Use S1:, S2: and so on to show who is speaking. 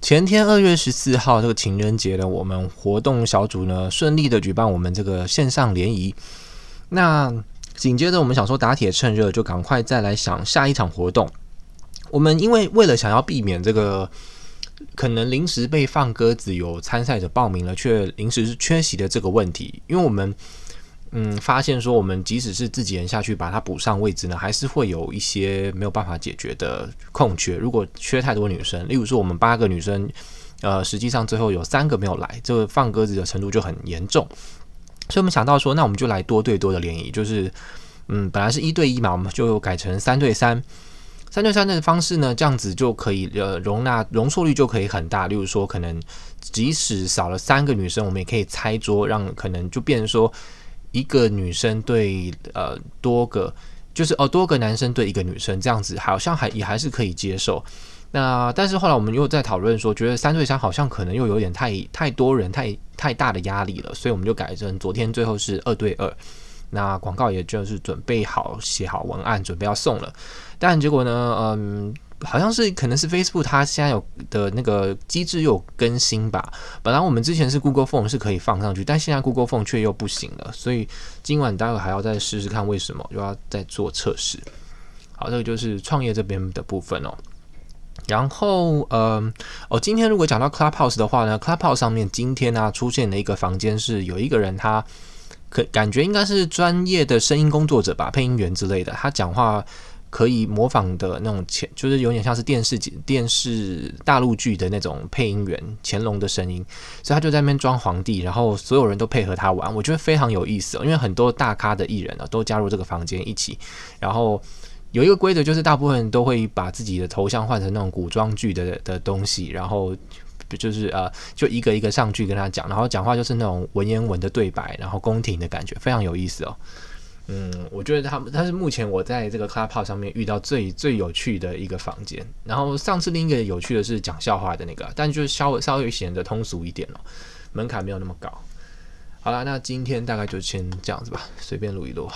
S1: 前天二月十四号这个情人节呢，我们活动小组呢顺利的举办我们这个线上联谊。那紧接着我们想说打铁趁热，就赶快再来想下一场活动。我们因为为了想要避免这个可能临时被放鸽子，有参赛者报名了却临时缺席的这个问题，因为我们。嗯，发现说我们即使是自己人下去把它补上位置呢，还是会有一些没有办法解决的空缺。如果缺太多女生，例如说我们八个女生，呃，实际上最后有三个没有来，这个放鸽子的程度就很严重。所以我们想到说，那我们就来多对多的联谊，就是嗯，本来是一对一嘛，我们就改成三对三。三对三的方式呢，这样子就可以呃容纳容错率就可以很大。例如说，可能即使少了三个女生，我们也可以拆桌，让可能就变成说。一个女生对呃多个，就是哦多个男生对一个女生这样子，好像还也还是可以接受。那但是后来我们又在讨论说，觉得三对三好像可能又有点太太多人，太太大的压力了，所以我们就改成昨天最后是二对二。那广告也就是准备好写好文案，准备要送了。但结果呢，嗯。好像是可能是 Facebook 它现在有的那个机制又有更新吧。本来我们之前是 Google Phone 是可以放上去，但现在 Google Phone 却又不行了。所以今晚待会还要再试试看为什么，又要再做测试。好，这个就是创业这边的部分哦。然后，呃，哦，今天如果讲到 Clubhouse 的话呢，Clubhouse 上面今天呢、出现的一个房间，是有一个人他可感觉应该是专业的声音工作者吧，配音员之类的，他讲话。可以模仿的那种前，就是有点像是电视电视大陆剧的那种配音员乾隆的声音，所以他就在那边装皇帝，然后所有人都配合他玩，我觉得非常有意思哦。因为很多大咖的艺人呢都加入这个房间一起，然后有一个规则就是大部分都会把自己的头像换成那种古装剧的的东西，然后就是呃就一个一个上去跟他讲，然后讲话就是那种文言文的对白，然后宫廷的感觉，非常有意思哦。嗯，我觉得他们，他是目前我在这个 Clubhouse 上面遇到最最有趣的一个房间。然后上次另一个有趣的是讲笑话的那个，但就是稍微稍微显得通俗一点了，门槛没有那么高。好了，那今天大概就先这样子吧，随便录一录。